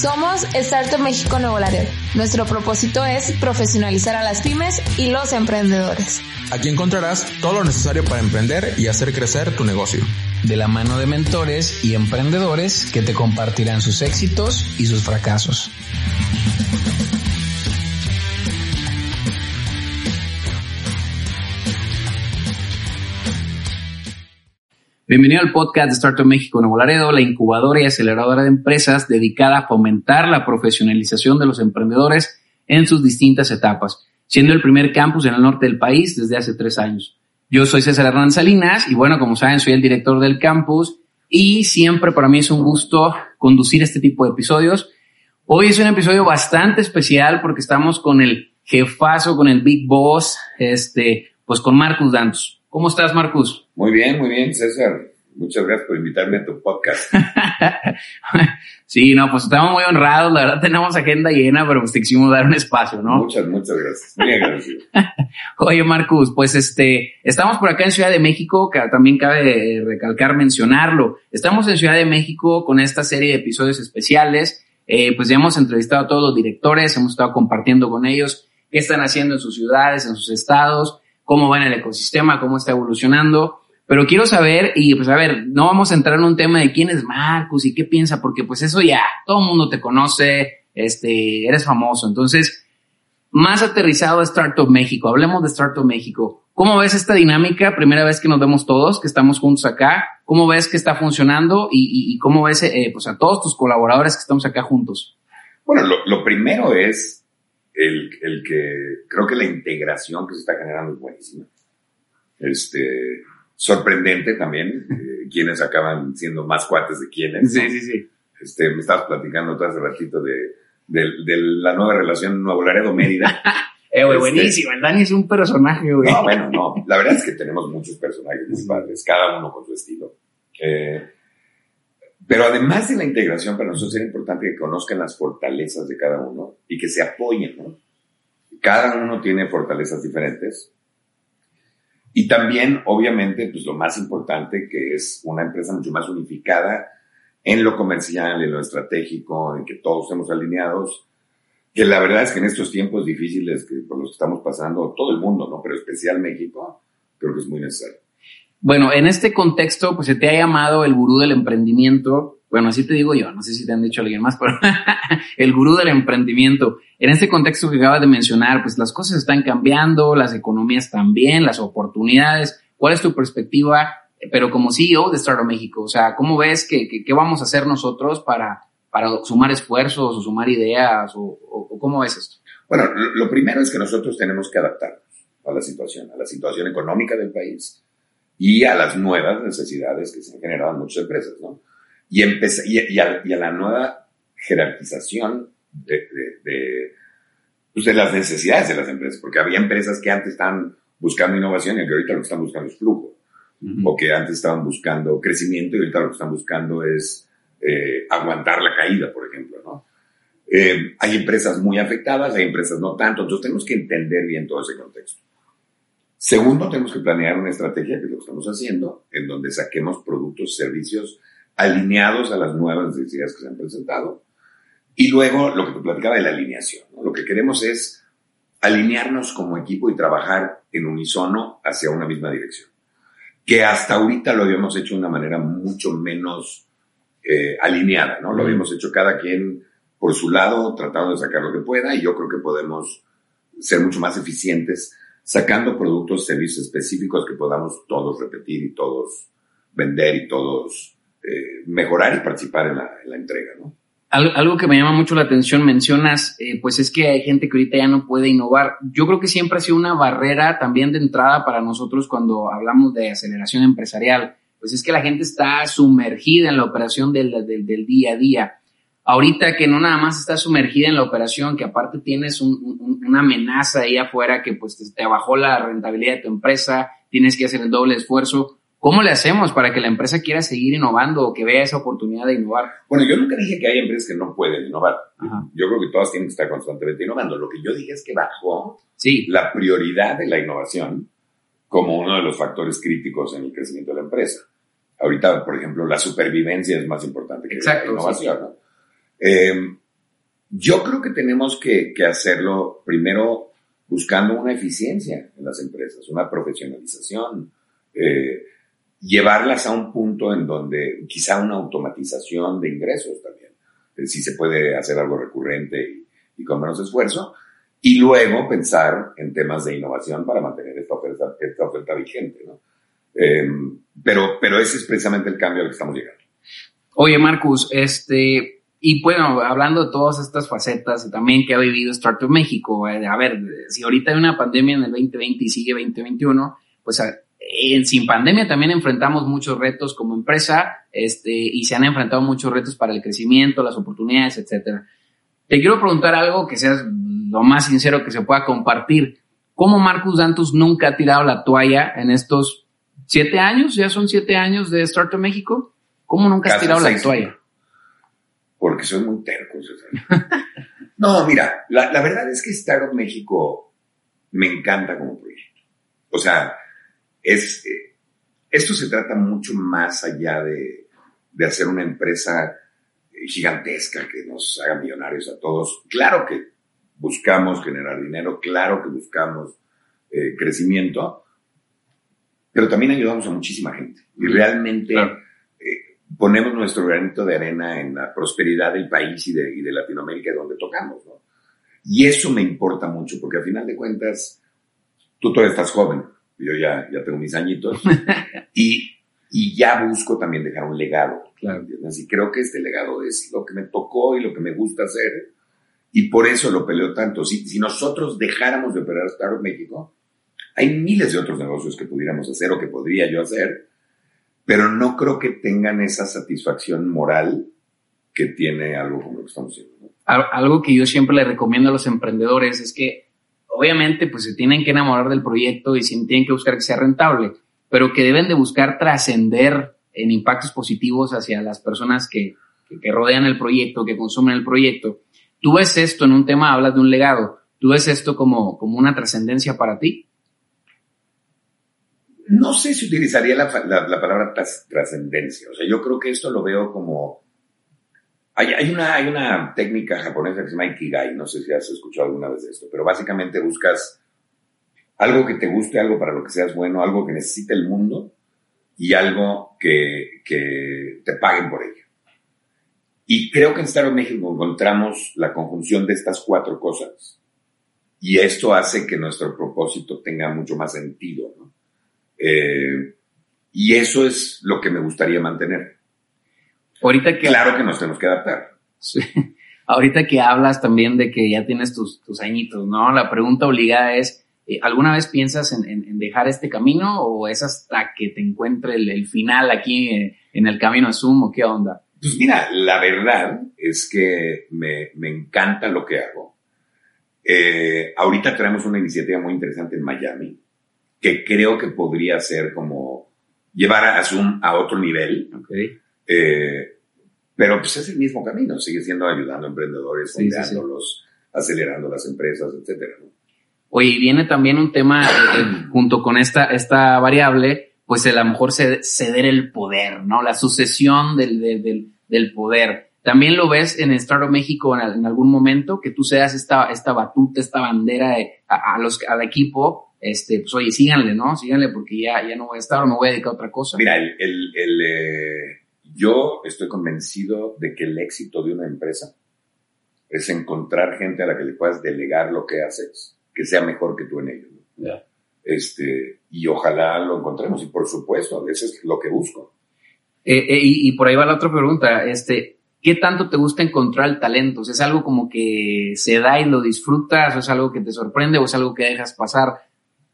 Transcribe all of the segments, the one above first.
Somos Startup México Nuevo Laredo. Nuestro propósito es profesionalizar a las pymes y los emprendedores. Aquí encontrarás todo lo necesario para emprender y hacer crecer tu negocio. De la mano de mentores y emprendedores que te compartirán sus éxitos y sus fracasos. Bienvenido al podcast de Startup México Nuevo Laredo, la incubadora y aceleradora de empresas dedicada a fomentar la profesionalización de los emprendedores en sus distintas etapas, siendo el primer campus en el norte del país desde hace tres años. Yo soy César Hernández Salinas y bueno, como saben, soy el director del campus y siempre para mí es un gusto conducir este tipo de episodios. Hoy es un episodio bastante especial porque estamos con el jefazo, con el Big Boss, este, pues con Marcus Dantos. ¿Cómo estás, Marcus? Muy bien, muy bien, César. Muchas gracias por invitarme a tu podcast. sí, no, pues estamos muy honrados. La verdad tenemos agenda llena, pero pues te quisimos dar un espacio, ¿no? Muchas, muchas gracias. Muy agradecido. Oye, Marcus, pues este, estamos por acá en Ciudad de México, que también cabe recalcar mencionarlo. Estamos en Ciudad de México con esta serie de episodios especiales. Eh, pues ya hemos entrevistado a todos los directores, hemos estado compartiendo con ellos qué están haciendo en sus ciudades, en sus estados cómo va en el ecosistema, cómo está evolucionando. Pero quiero saber, y pues a ver, no vamos a entrar en un tema de quién es Marcus y qué piensa, porque pues eso ya, todo el mundo te conoce, este, eres famoso. Entonces, más aterrizado a Startup México, hablemos de Startup México. ¿Cómo ves esta dinámica? Primera vez que nos vemos todos, que estamos juntos acá. ¿Cómo ves que está funcionando? Y, cómo ves eh, pues a todos tus colaboradores que estamos acá juntos. Bueno, lo, lo primero es el, el, que creo que la integración que se está generando es buenísima. Este, sorprendente también, eh, quienes acaban siendo más cuates de quienes. Sí, sí, sí. Este, me estabas platicando todo hace ratito de, de, la nueva relación Nuevo Laredo-Mérida. eh, güey, este, buenísimo. El Dani es un personaje, güey. No, bueno, no. La verdad es que tenemos muchos personajes principales, cada uno con su estilo. Eh, pero además de la integración, para nosotros era importante que conozcan las fortalezas de cada uno y que se apoyen, ¿no? Cada uno tiene fortalezas diferentes. Y también, obviamente, pues lo más importante, que es una empresa mucho más unificada en lo comercial, en lo estratégico, en que todos estemos alineados, que la verdad es que en estos tiempos difíciles que por los que estamos pasando, todo el mundo, ¿no? Pero especial México, creo que es muy necesario. Bueno, en este contexto, pues se te ha llamado el gurú del emprendimiento. Bueno, así te digo yo, no sé si te han dicho alguien más, pero el gurú del emprendimiento. En este contexto que acabas de mencionar, pues las cosas están cambiando, las economías también, las oportunidades. ¿Cuál es tu perspectiva, pero como CEO de Startup México? O sea, ¿cómo ves que, qué vamos a hacer nosotros para, para sumar esfuerzos o sumar ideas o, cómo ves esto? Bueno, lo primero es que nosotros tenemos que adaptarnos a la situación, a la situación económica del país y a las nuevas necesidades que se han generado en muchas empresas, ¿no? Y, y, a, la nueva jerarquización de, de, pues de, las necesidades de las empresas, porque había empresas que antes estaban buscando innovación y que ahorita lo que están buscando es flujo, o que antes estaban buscando crecimiento y ahorita lo que están buscando es eh, aguantar la caída, por ejemplo, ¿no? Eh, hay empresas muy afectadas, hay empresas no tanto, entonces tenemos que entender bien todo ese contexto. Segundo, tenemos que planear una estrategia, que es lo que estamos haciendo, en donde saquemos productos, servicios alineados a las nuevas necesidades que se han presentado. Y luego, lo que te platicaba de la alineación. Lo que queremos es alinearnos como equipo y trabajar en unisono hacia una misma dirección. Que hasta ahorita lo habíamos hecho de una manera mucho menos eh, alineada, ¿no? Lo habíamos hecho cada quien por su lado, tratando de sacar lo que pueda, y yo creo que podemos ser mucho más eficientes sacando productos, servicios específicos que podamos todos repetir y todos vender y todos eh, mejorar y participar en la, entrega, ¿no? Algo, que me llama mucho la atención, mencionas, eh, pues es que hay gente que ahorita ya no puede innovar. Yo creo que siempre ha sido una barrera también de entrada para nosotros cuando hablamos de aceleración empresarial. Pues es que la gente está sumergida en la operación del, del día a día ahorita que no nada más estás sumergida en la operación, que aparte tienes una amenaza ahí afuera que pues te, bajó la rentabilidad de tu empresa, tienes que hacer el doble esfuerzo. ¿Cómo le hacemos para que la empresa quiera seguir innovando o que vea esa oportunidad de innovar? Bueno, yo nunca dije que hay empresas que no pueden innovar. Yo creo que todas tienen que estar constantemente innovando. Lo que yo dije es que bajó sí. la prioridad de la innovación como uno de los factores críticos en el crecimiento de la empresa. Ahorita, por ejemplo, la supervivencia es más importante que la innovación. ¿no? Eh, Yo creo que tenemos que, que hacerlo primero buscando una eficiencia en las empresas, una profesionalización, eh, llevarlas a un punto en donde quizá una automatización de ingresos también, eh, si se puede hacer algo recurrente y, y, con menos esfuerzo, y luego pensar en temas de innovación para mantener esta oferta, esta oferta vigente, ¿no? Eh, pero, pero ese es precisamente el cambio al que estamos llegando. Oye, Marcus, este, y bueno, hablando de todas estas facetas también que ha vivido Startup México, eh, a ver, si ahorita hay una pandemia en el 2020 y sigue 2021, pues sin pandemia también enfrentamos muchos retos como empresa, este, y se han enfrentado muchos retos para el crecimiento, las oportunidades, etcétera. Te quiero preguntar algo que seas lo más sincero que se pueda compartir. ¿Cómo Marcus Dantus nunca ha tirado la toalla en estos siete años? ¿Ya son siete años de Startup México? ¿Cómo nunca has tirado la toalla? Porque soy muy terco, no, mira, la, la, verdad es que Startup México me encanta como proyecto. O sea, es, eh, esto se trata mucho más allá de, de hacer una empresa gigantesca que nos haga millonarios a todos. Claro que buscamos generar dinero, claro que buscamos eh, crecimiento, pero también ayudamos a muchísima gente. Y realmente ponemos nuestro granito de arena en la prosperidad del país y de, y de Latinoamérica donde tocamos. ¿no? Y eso me importa mucho, porque al final de cuentas, tú todavía estás joven, yo ya, ya tengo mis añitos, y, y ya busco también dejar un legado. Claro. Y creo que este legado es lo que me tocó y lo que me gusta hacer y por eso lo peleo tanto. Si, si nosotros dejáramos de operar Startup México, hay miles de otros negocios que pudiéramos hacer o que podría yo hacer, pero no creo que tengan esa satisfacción moral que tiene algo como lo que estamos haciendo. Algo que yo siempre le recomiendo a los emprendedores es que obviamente pues se tienen que enamorar del proyecto y tienen que buscar que sea rentable, pero que deben de buscar trascender en impactos positivos hacia las personas que, que, que rodean el proyecto, que consumen el proyecto ¿Tú ves esto en un tema, hablas de un legado, ¿tú ves esto como, como una trascendencia para ti? No sé si utilizaría la, la, palabra trascendencia. O sea, yo creo que esto lo veo como... Hay, una, hay una técnica japonesa que se llama Ikigai, no sé si has escuchado alguna vez de esto, pero básicamente buscas algo que te guste, algo para lo que seas bueno, algo que necesite el mundo y algo que, te paguen por ello. Y creo que en Startup México encontramos la conjunción de estas cuatro cosas. Y esto hace que nuestro propósito tenga mucho más sentido. ¿no? Eh, y eso es lo que me gustaría mantener. Ahorita que... Claro que nos tenemos que adaptar. Sí. Ahorita que hablas también de que ya tienes tus, tus añitos, ¿no? La pregunta obligada es, eh, ¿alguna vez piensas en, en, dejar este camino o es hasta que te encuentre el, el final aquí eh, en el camino a Zoom o qué onda? Pues mira, la verdad es que me, me encanta lo que hago. Eh, ahorita tenemos una iniciativa muy interesante en Miami que creo que podría ser como llevar a Zoom a otro nivel. Okay. Eh, pero pues es el mismo camino, sigue siendo ayudando a emprendedores, sí, sí, sí. acelerando las empresas, etcétera. ¿no? Oye, viene también un tema eh, junto con esta, esta variable, pues a lo mejor ceder el poder, ¿no? La sucesión del, del, del poder. También lo ves en Startup México en, en, algún momento, que tú seas esta, esta batuta, esta bandera de, a, a, los, al equipo, este, pues oye, síganle, ¿no? Síganle porque ya, ya no voy a estar o me voy a dedicar a otra cosa. Mira, el, el, el eh, yo estoy convencido de que el éxito de una empresa es encontrar gente a la que le puedas delegar lo que haces, que sea mejor que tú en ello. ¿no? Yeah. Este, y ojalá lo encontremos, y por supuesto, eso es lo que busco. Eh, eh, y, y, por ahí va la otra pregunta, este, ¿qué tanto te gusta encontrar el talento? ¿Es algo como que se da y lo disfrutas? ¿O es algo que te sorprende? ¿O es algo que dejas pasar?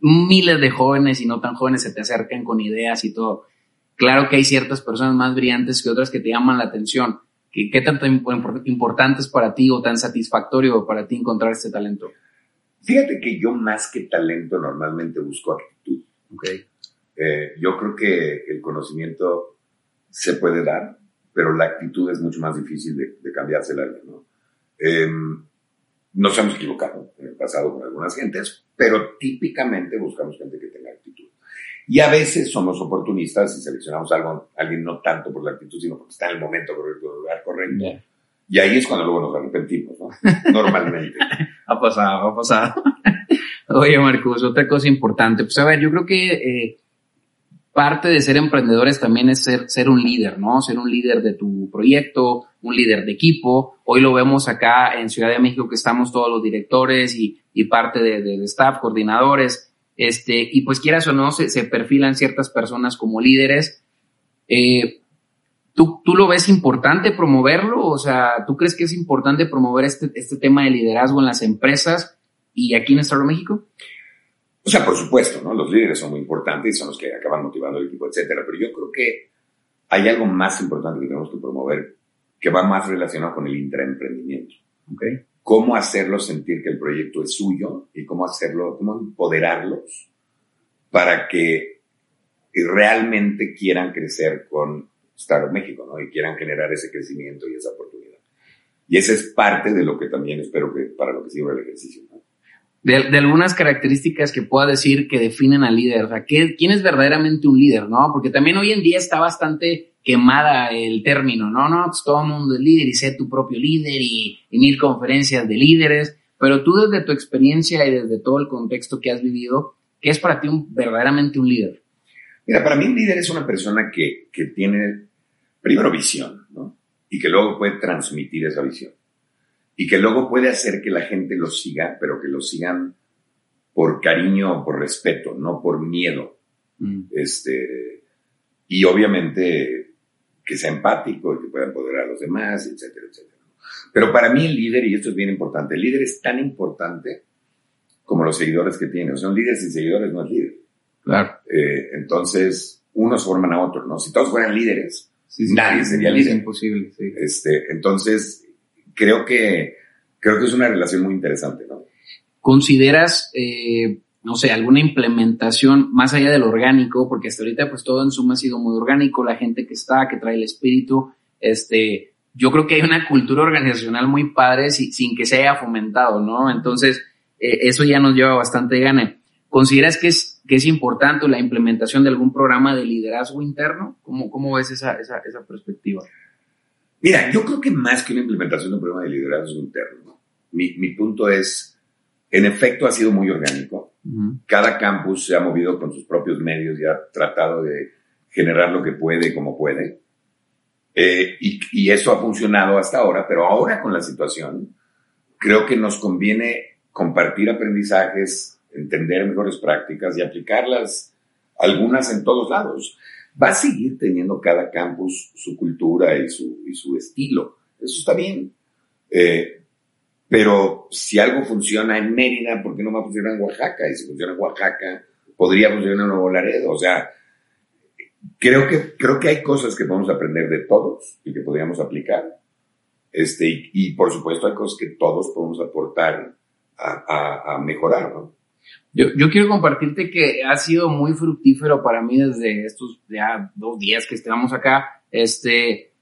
Miles de jóvenes y no tan jóvenes se te acercan con ideas y todo. Claro que hay ciertas personas más brillantes que otras que te llaman la atención. ¿Qué, qué tanto importante es para ti o tan satisfactorio para ti encontrar este talento? Fíjate que yo más que talento normalmente busco actitud. Okay. Eh, yo creo que el conocimiento se puede dar, pero la actitud es mucho más difícil de, de cambiársela, ¿no? Eh, nos hemos equivocado en el pasado con algunas gentes, pero típicamente buscamos gente que tenga actitud. Y a veces somos oportunistas y seleccionamos a algo, alguien no tanto por la actitud, sino porque está en el momento correcto, en el lugar correcto. Yeah. Y ahí es cuando luego nos arrepentimos, ¿no? Normalmente. ha pasado, ha pasado. Oye, Marcos, otra cosa importante. Pues a ver, yo creo que eh, parte de ser emprendedores también es ser, ser un líder, ¿no? Ser un líder de tu proyecto, un líder de equipo. Hoy lo vemos acá en Ciudad de México que estamos todos los directores y, y parte de, de, staff, coordinadores. Este, y pues quieras o no, se, se perfilan ciertas personas como líderes. Eh, ¿Tú, ¿Tú lo ves importante promoverlo? O sea, ¿tú crees que es importante promover este, este tema de liderazgo en las empresas y aquí en Estado de México? O sea, por supuesto, ¿no? Los líderes son muy importantes y son los que acaban motivando al equipo, etcétera. Pero yo creo que hay algo más importante que tenemos que promover que va más relacionado con el intraemprendimiento. Okay. Cómo hacerlos sentir que el proyecto es suyo y cómo hacerlo, cómo empoderarlos para que realmente quieran crecer con Startup México, ¿no? Y quieran generar ese crecimiento y esa oportunidad. Y esa es parte de lo que también espero que para lo que sirva el ejercicio, ¿no? De, de, algunas características que pueda decir que definen al líder, o sea, ¿qué, ¿quién es verdaderamente un líder, no? Porque también hoy en día está bastante quemada el término, no, no, pues todo el mundo es líder y sé tu propio líder y, y mil conferencias de líderes, pero tú desde tu experiencia y desde todo el contexto que has vivido, ¿qué es para ti un, verdaderamente un líder? Mira, para mí un líder es una persona que, que tiene primero visión, ¿no? Y que luego puede transmitir esa visión. Y que luego puede hacer que la gente lo siga, pero que lo sigan por cariño o por respeto, no por miedo. Mm. Este, y obviamente que sea empático y que pueda empoderar a los demás, etcétera, etcétera. Pero para mí el líder, y esto es bien importante, el líder es tan importante como los seguidores que tiene. O sea, un líder sin seguidores no es líder. Claro. Eh, entonces, unos forman a otros, ¿no? Si todos fueran líderes, sí, sí, nadie sería líder. Es imposible, sí. Este, entonces, creo que, creo que es una relación muy interesante, ¿no? ¿Consideras, eh, no sé, alguna implementación más allá del orgánico? Porque hasta ahorita, pues todo en suma ha sido muy orgánico, la gente que está, que trae el espíritu, este, yo creo que hay una cultura organizacional muy padre sin, que se haya fomentado, ¿no? Entonces, eh, eso ya nos lleva bastante gana. ¿Consideras que es, que es importante la implementación de algún programa de liderazgo interno? ¿Cómo, cómo ves esa, esa, esa perspectiva? Mira, yo creo que más que una implementación de un programa de liderazgo interno, mi, mi punto es, en efecto ha sido muy orgánico. Cada campus se ha movido con sus propios medios y ha tratado de generar lo que puede como puede. Eh, y, eso ha funcionado hasta ahora, pero ahora con la situación, creo que nos conviene compartir aprendizajes, entender mejores prácticas y aplicarlas, algunas en todos lados. Va a seguir teniendo cada campus su cultura y su, y su estilo. Eso está bien. Eh, pero si algo funciona en Mérida, ¿por qué no va a funcionar en Oaxaca? Y si funciona en Oaxaca, podría funcionar en Nuevo Laredo. O sea, creo que, creo que hay cosas que podemos aprender de todos y que podríamos aplicar. Este, y, y por supuesto hay cosas que todos podemos aportar a, a, a mejorar, ¿no? Yo, yo, quiero compartirte que ha sido muy fructífero para mí desde estos ya dos días que estamos acá. Este,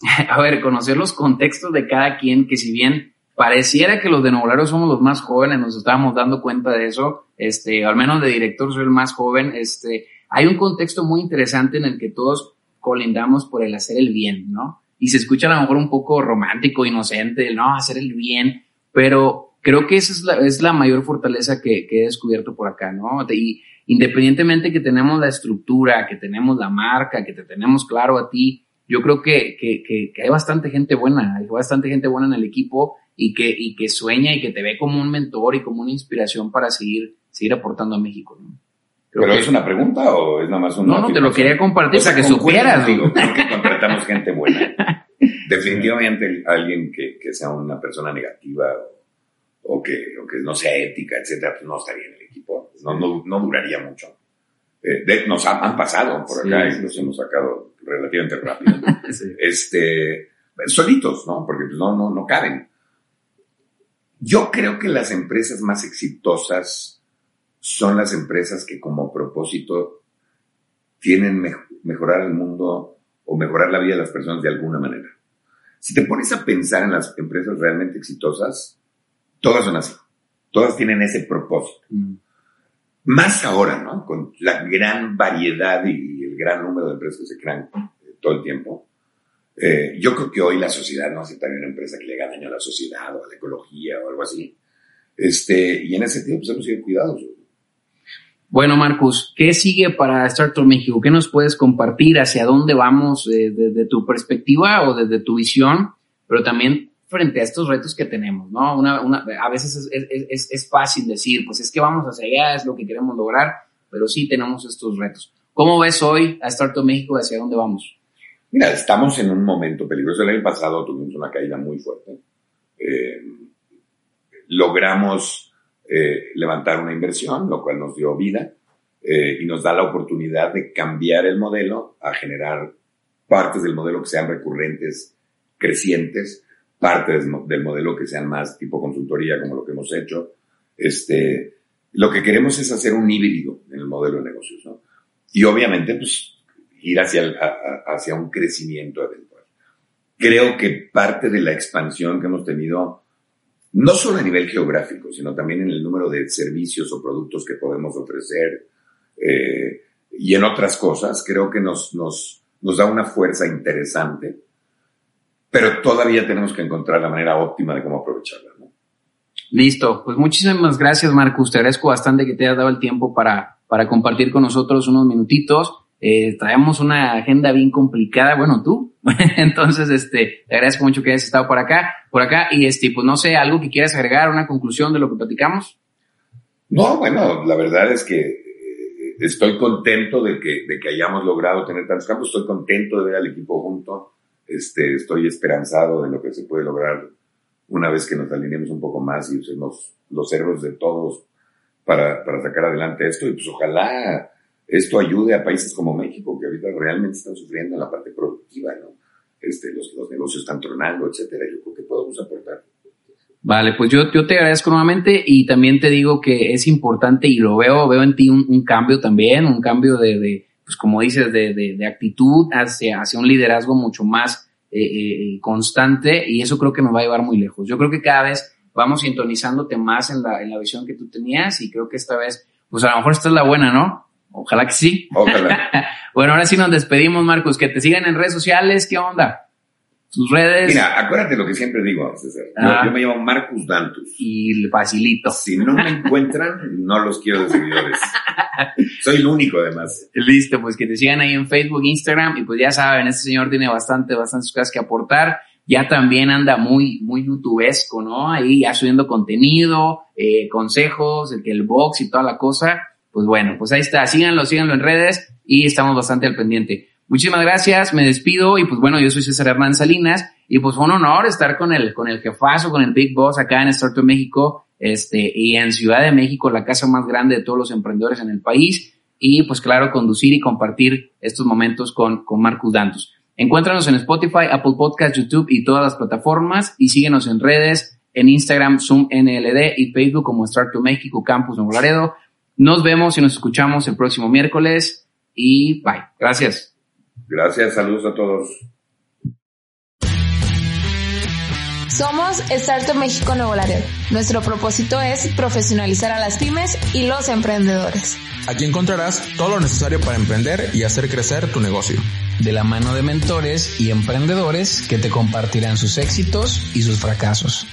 a ver, conocer los contextos de cada quien, que si bien pareciera que los de Nuevo somos los más jóvenes, nos estábamos dando cuenta de eso, este, al menos de director soy el más joven, este, hay un contexto muy interesante en el que todos colindamos por el hacer el bien, ¿no? Y se escucha a lo mejor un poco romántico, inocente, el no, hacer el bien, pero creo que esa es la, es la mayor fortaleza que, que, he descubierto por acá, ¿no? Y independientemente que tenemos la estructura, que tenemos la marca, que te tenemos claro a ti, yo creo que, que, que, hay bastante gente buena, hay bastante gente buena en el equipo y que, y que sueña y que te ve como un mentor y como una inspiración para seguir, seguir aportando a México, ¿no? ¿Pero que, es una pregunta o es nada más una No, no, te lo quería compartir o sea, para que supieras. Digo, que contratamos gente buena. Definitivamente alguien que, que sea una persona negativa o que, o que no sea ética, etcétera, pues no estaría en el equipo. No, no, no duraría mucho. Eh, de, nos han, han, pasado por acá sí, y los sí. hemos sacado relativamente rápido. sí. Este, solitos, ¿no? Porque pues, no, no, no caben. Yo creo que las empresas más exitosas son las empresas que como propósito tienen me mejorar el mundo o mejorar la vida de las personas de alguna manera. Si te pones a pensar en las empresas realmente exitosas, todas son así. Todas tienen ese propósito. Mm. Más ahora, ¿no? Con la gran variedad y el gran número de empresas que se crean todo el tiempo. Eh, yo creo que hoy la sociedad no aceptaría una empresa que le haga daño a la sociedad o a la ecología o algo así. Este, y en ese sentido, pues hemos sido cuidados. Bueno, Marcus, ¿qué sigue para Startup México? ¿Qué nos puedes compartir? ¿Hacia dónde vamos desde eh, tu perspectiva o desde tu visión? Pero también frente a estos retos que tenemos, ¿no? Una, a veces es, es, es, fácil decir, pues es que vamos hacia allá, es lo que queremos lograr, pero sí tenemos estos retos. ¿Cómo ves hoy a Startup México? ¿Hacia dónde vamos? Mira, estamos en un momento peligroso. El año pasado tuvimos una caída muy fuerte. Eh, logramos eh, levantar una inversión, lo cual nos dio vida eh, y nos da la oportunidad de cambiar el modelo a generar partes del modelo que sean recurrentes, crecientes, partes del modelo que sean más tipo consultoría, como lo que hemos hecho. Este, lo que queremos es hacer un híbrido en el modelo de negocios, ¿no? Y obviamente, pues, ir hacia, hacia un crecimiento eventual. Creo que parte de la expansión que hemos tenido no solo a nivel geográfico, sino también en el número de servicios o productos que podemos ofrecer eh, y en otras cosas, creo que nos, nos, nos da una fuerza interesante, pero todavía tenemos que encontrar la manera óptima de cómo aprovecharla. Listo, pues muchísimas gracias Marcus, te agradezco bastante que te hayas dado el tiempo para, para compartir con nosotros unos minutitos. Eh, traemos una agenda bien complicada, bueno, tú. Entonces, este, te agradezco mucho que hayas estado por acá, por acá, y este, pues no sé, algo que quieras agregar, una conclusión de lo que platicamos. No, bueno, la verdad es que eh, estoy contento de que, de que hayamos logrado tener tantos campos, estoy contento de ver al equipo junto, este, estoy esperanzado de lo que se puede lograr una vez que nos alineemos un poco más y usemos los cerebros de todos para, para sacar adelante esto, y pues ojalá esto ayude a países como México, que ahorita realmente están sufriendo en la parte productiva, ¿no? Este, los, los negocios están tronando, etcétera. Yo creo que podemos aportar. Vale, pues yo, yo te agradezco nuevamente y también te digo que es importante y lo veo, veo en ti un, cambio también, un cambio de, de pues como dices, de, de, actitud hacia, hacia un liderazgo mucho más eh, eh, constante y eso creo que nos va a llevar muy lejos. Yo creo que cada vez vamos sintonizándote más en la, en la visión que tú tenías y creo que esta vez, pues a lo mejor esta es la buena, ¿no? Ojalá que sí. Ojalá. bueno, ahora sí nos despedimos, Marcos. Que te sigan en redes sociales. ¿Qué onda? Tus redes. Mira, acuérdate lo que siempre digo, César. Ah. Yo, me llamo Marcus Dantus. Y facilito. Si no me encuentran, no los quiero de seguidores. Soy el único, además. Listo, pues que te sigan ahí en Facebook, Instagram. Y pues ya saben, este señor tiene bastante, bastantes cosas que aportar. Ya también anda muy, muy youtubesco, ¿no? Ahí ya subiendo contenido, eh, consejos, el, el box y toda la cosa pues bueno, pues ahí está, síganlo, síganlo en redes y estamos bastante al pendiente. Muchísimas gracias, me despido y pues bueno, yo soy César Hernán Salinas y pues fue un honor estar con el, con el jefazo, con el Big Boss acá en Startup México, este, y en Ciudad de México, la casa más grande de todos los emprendedores en el país y pues claro, conducir y compartir estos momentos con, con Marcus Dantus. Encuéntranos en Spotify, Apple Podcast, YouTube y todas las plataformas y síguenos en redes, en Instagram, Zoom NLD y Facebook como Startup México Campus Nuevo Laredo. Nos vemos y nos escuchamos el próximo miércoles y bye. Gracias. Gracias, saludos a todos. Somos Startup México Nuevo Laredo. Nuestro propósito es profesionalizar a las pymes y los emprendedores. Aquí encontrarás todo lo necesario para emprender y hacer crecer tu negocio. De la mano de mentores y emprendedores que te compartirán sus éxitos y sus fracasos.